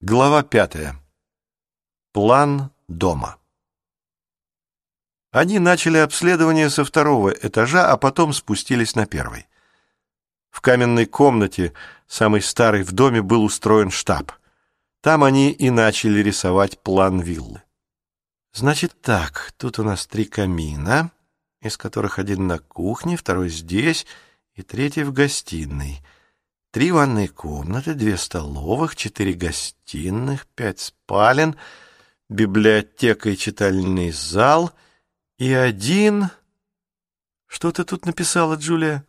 Глава пятая. План дома. Они начали обследование со второго этажа, а потом спустились на первый. В каменной комнате, самой старой в доме, был устроен штаб. Там они и начали рисовать план виллы. Значит так, тут у нас три камина, из которых один на кухне, второй здесь и третий в гостиной — Три ванные комнаты, две столовых, четыре гостиных, пять спален, библиотека и читальный зал и один... Что ты тут написала, Джулия?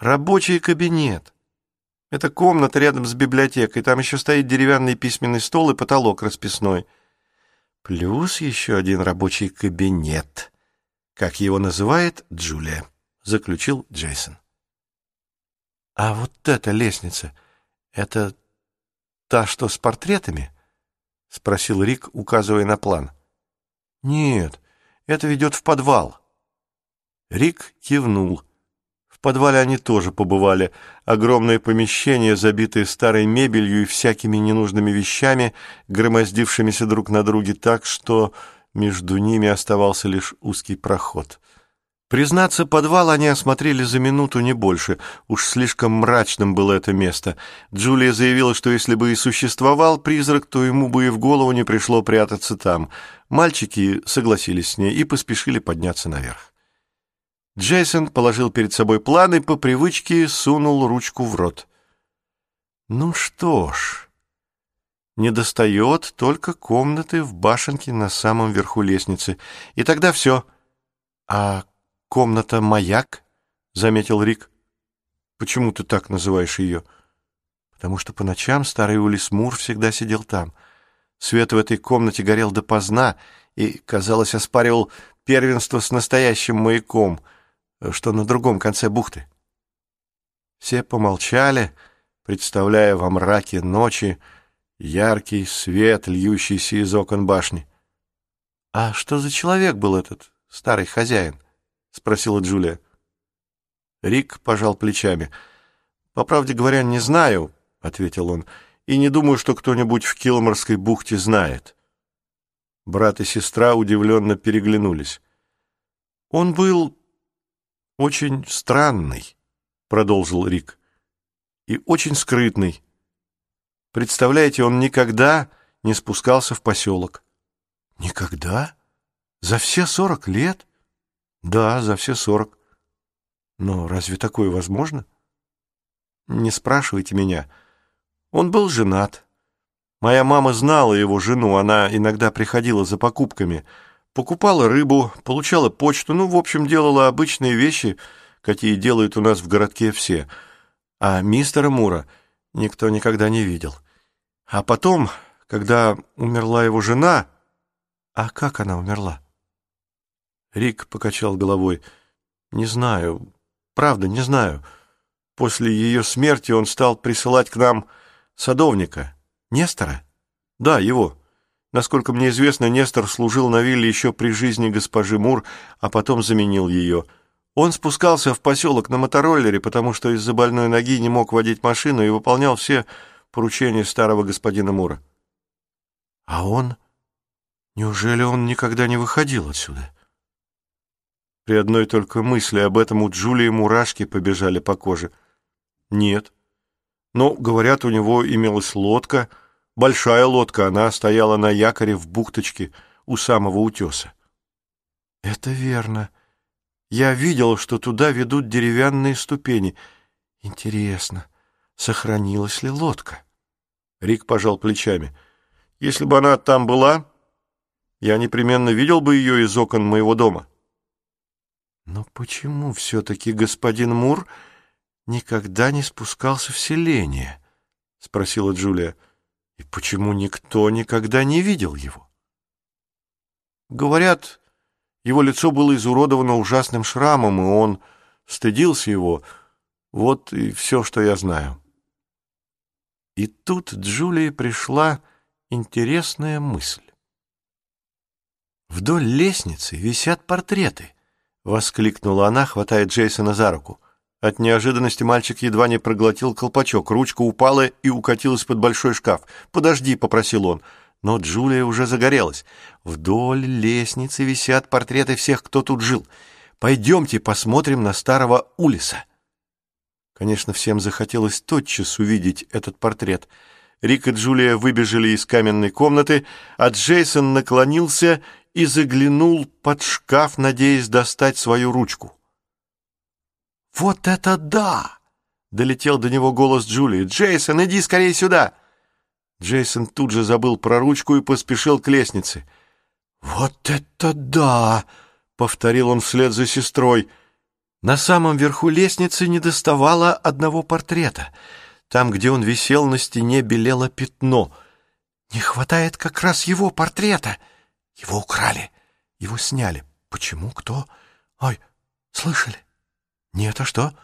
Рабочий кабинет. Это комната рядом с библиотекой. Там еще стоит деревянный письменный стол и потолок расписной. Плюс еще один рабочий кабинет, как его называет Джулия, заключил Джейсон. «А вот эта лестница, это та, что с портретами?» — спросил Рик, указывая на план. «Нет, это ведет в подвал». Рик кивнул. В подвале они тоже побывали. Огромное помещение, забитое старой мебелью и всякими ненужными вещами, громоздившимися друг на друге так, что между ними оставался лишь узкий проход — Признаться, подвал они осмотрели за минуту не больше. Уж слишком мрачным было это место. Джулия заявила, что если бы и существовал призрак, то ему бы и в голову не пришло прятаться там. Мальчики согласились с ней и поспешили подняться наверх. Джейсон положил перед собой план и по привычке сунул ручку в рот. Ну что ж, недостает только комнаты в башенке на самом верху лестницы. И тогда все. А комната «Маяк», — заметил Рик. «Почему ты так называешь ее?» «Потому что по ночам старый Улис Мур всегда сидел там. Свет в этой комнате горел допоздна и, казалось, оспаривал первенство с настоящим маяком, что на другом конце бухты». Все помолчали, представляя во мраке ночи яркий свет, льющийся из окон башни. «А что за человек был этот старый хозяин?» — спросила Джулия. Рик пожал плечами. «По правде говоря, не знаю», — ответил он, «и не думаю, что кто-нибудь в Килморской бухте знает». Брат и сестра удивленно переглянулись. «Он был очень странный», — продолжил Рик, «и очень скрытный. Представляете, он никогда не спускался в поселок». «Никогда? За все сорок лет?» Да, за все сорок. Но разве такое возможно? Не спрашивайте меня. Он был женат. Моя мама знала его жену, она иногда приходила за покупками. Покупала рыбу, получала почту, ну, в общем, делала обычные вещи, какие делают у нас в городке все. А мистера Мура никто никогда не видел. А потом, когда умерла его жена... А как она умерла? Рик покачал головой. «Не знаю. Правда, не знаю. После ее смерти он стал присылать к нам садовника. Нестора? Да, его. Насколько мне известно, Нестор служил на вилле еще при жизни госпожи Мур, а потом заменил ее. Он спускался в поселок на мотороллере, потому что из-за больной ноги не мог водить машину и выполнял все поручения старого господина Мура. А он... Неужели он никогда не выходил отсюда?» При одной только мысли об этом у Джулии мурашки побежали по коже. Нет. Но, говорят, у него имелась лодка, большая лодка, она стояла на якоре в бухточке у самого утеса. Это верно. Я видел, что туда ведут деревянные ступени. Интересно, сохранилась ли лодка? Рик пожал плечами. Если бы она там была, я непременно видел бы ее из окон моего дома. Но почему все-таки господин Мур никогда не спускался в селение? — спросила Джулия. — И почему никто никогда не видел его? Говорят, его лицо было изуродовано ужасным шрамом, и он стыдился его. Вот и все, что я знаю. И тут Джулии пришла интересная мысль. Вдоль лестницы висят портреты —— воскликнула она, хватая Джейсона за руку. От неожиданности мальчик едва не проглотил колпачок. Ручка упала и укатилась под большой шкаф. «Подожди», — попросил он. Но Джулия уже загорелась. Вдоль лестницы висят портреты всех, кто тут жил. Пойдемте посмотрим на старого Улиса. Конечно, всем захотелось тотчас увидеть этот портрет. Рик и Джулия выбежали из каменной комнаты, а Джейсон наклонился и заглянул под шкаф, надеясь достать свою ручку. «Вот это да!» — долетел до него голос Джулии. «Джейсон, иди скорее сюда!» Джейсон тут же забыл про ручку и поспешил к лестнице. «Вот это да!» — повторил он вслед за сестрой. На самом верху лестницы не доставало одного портрета. Там, где он висел, на стене белело пятно. Не хватает как раз его портрета. Его украли, его сняли. Почему? Кто? Ой, слышали? «Нет, а что?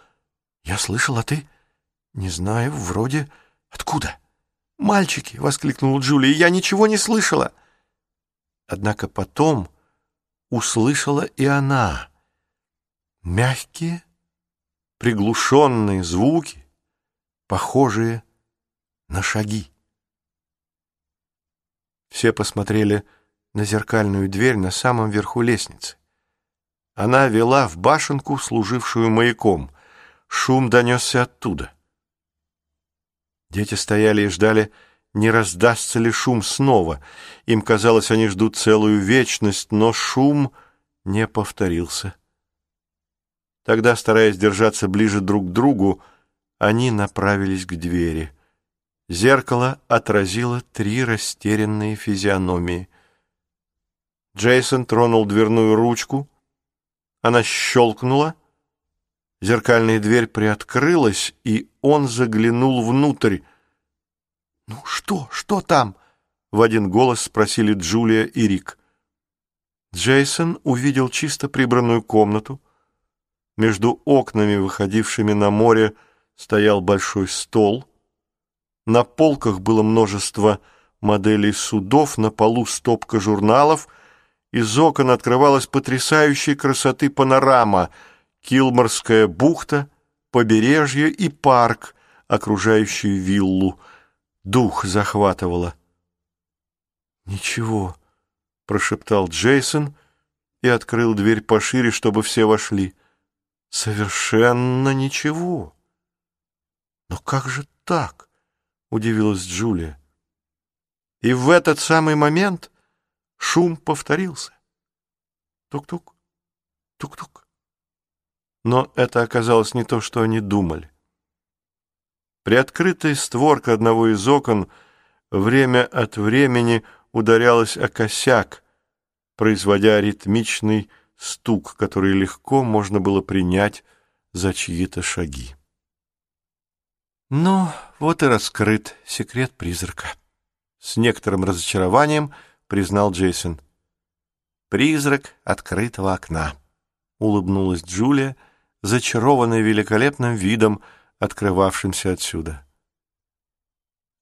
Я слышал, а ты?» «Не знаю, вроде... Откуда?» «Мальчики!» — воскликнула Джулия. «Я ничего не слышала!» Однако потом услышала и она. Мягкие, приглушенные звуки, похожие на шаги. Все посмотрели на зеркальную дверь на самом верху лестницы. Она вела в башенку, служившую маяком. Шум донесся оттуда. Дети стояли и ждали, не раздастся ли шум снова. Им казалось, они ждут целую вечность, но шум не повторился. Тогда, стараясь держаться ближе друг к другу, они направились к двери. Зеркало отразило три растерянные физиономии. Джейсон тронул дверную ручку — она щелкнула, зеркальная дверь приоткрылась, и он заглянул внутрь. «Ну что, что там?» — в один голос спросили Джулия и Рик. Джейсон увидел чисто прибранную комнату. Между окнами, выходившими на море, стоял большой стол. На полках было множество моделей судов, на полу стопка журналов — из окон открывалась потрясающей красоты панорама, Килморская бухта, побережье и парк, окружающий виллу. Дух захватывало. «Ничего», — прошептал Джейсон и открыл дверь пошире, чтобы все вошли. «Совершенно ничего». «Но как же так?» — удивилась Джулия. И в этот самый момент Шум повторился. Тук-тук, тук-тук. Но это оказалось не то, что они думали. Приоткрытая створка одного из окон время от времени ударялась о косяк, производя ритмичный стук, который легко можно было принять за чьи-то шаги. Ну, вот и раскрыт секрет призрака. С некоторым разочарованием признал Джейсон. «Призрак открытого окна», — улыбнулась Джулия, зачарованная великолепным видом, открывавшимся отсюда.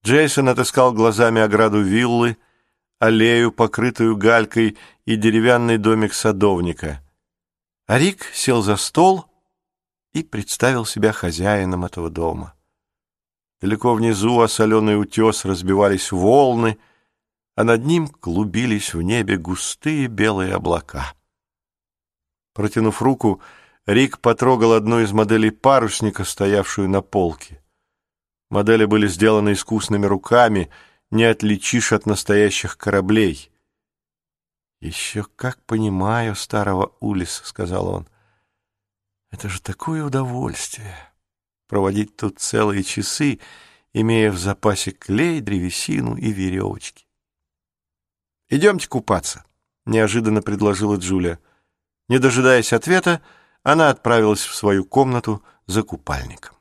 Джейсон отыскал глазами ограду виллы, аллею, покрытую галькой, и деревянный домик садовника. А Рик сел за стол и представил себя хозяином этого дома. Далеко внизу о соленый утес разбивались волны — а над ним клубились в небе густые белые облака. Протянув руку, Рик потрогал одну из моделей парусника, стоявшую на полке. Модели были сделаны искусными руками, не отличишь от настоящих кораблей. «Еще как понимаю старого Улиса», — сказал он. «Это же такое удовольствие — проводить тут целые часы, имея в запасе клей, древесину и веревочки. «Идемте купаться», — неожиданно предложила Джулия. Не дожидаясь ответа, она отправилась в свою комнату за купальником.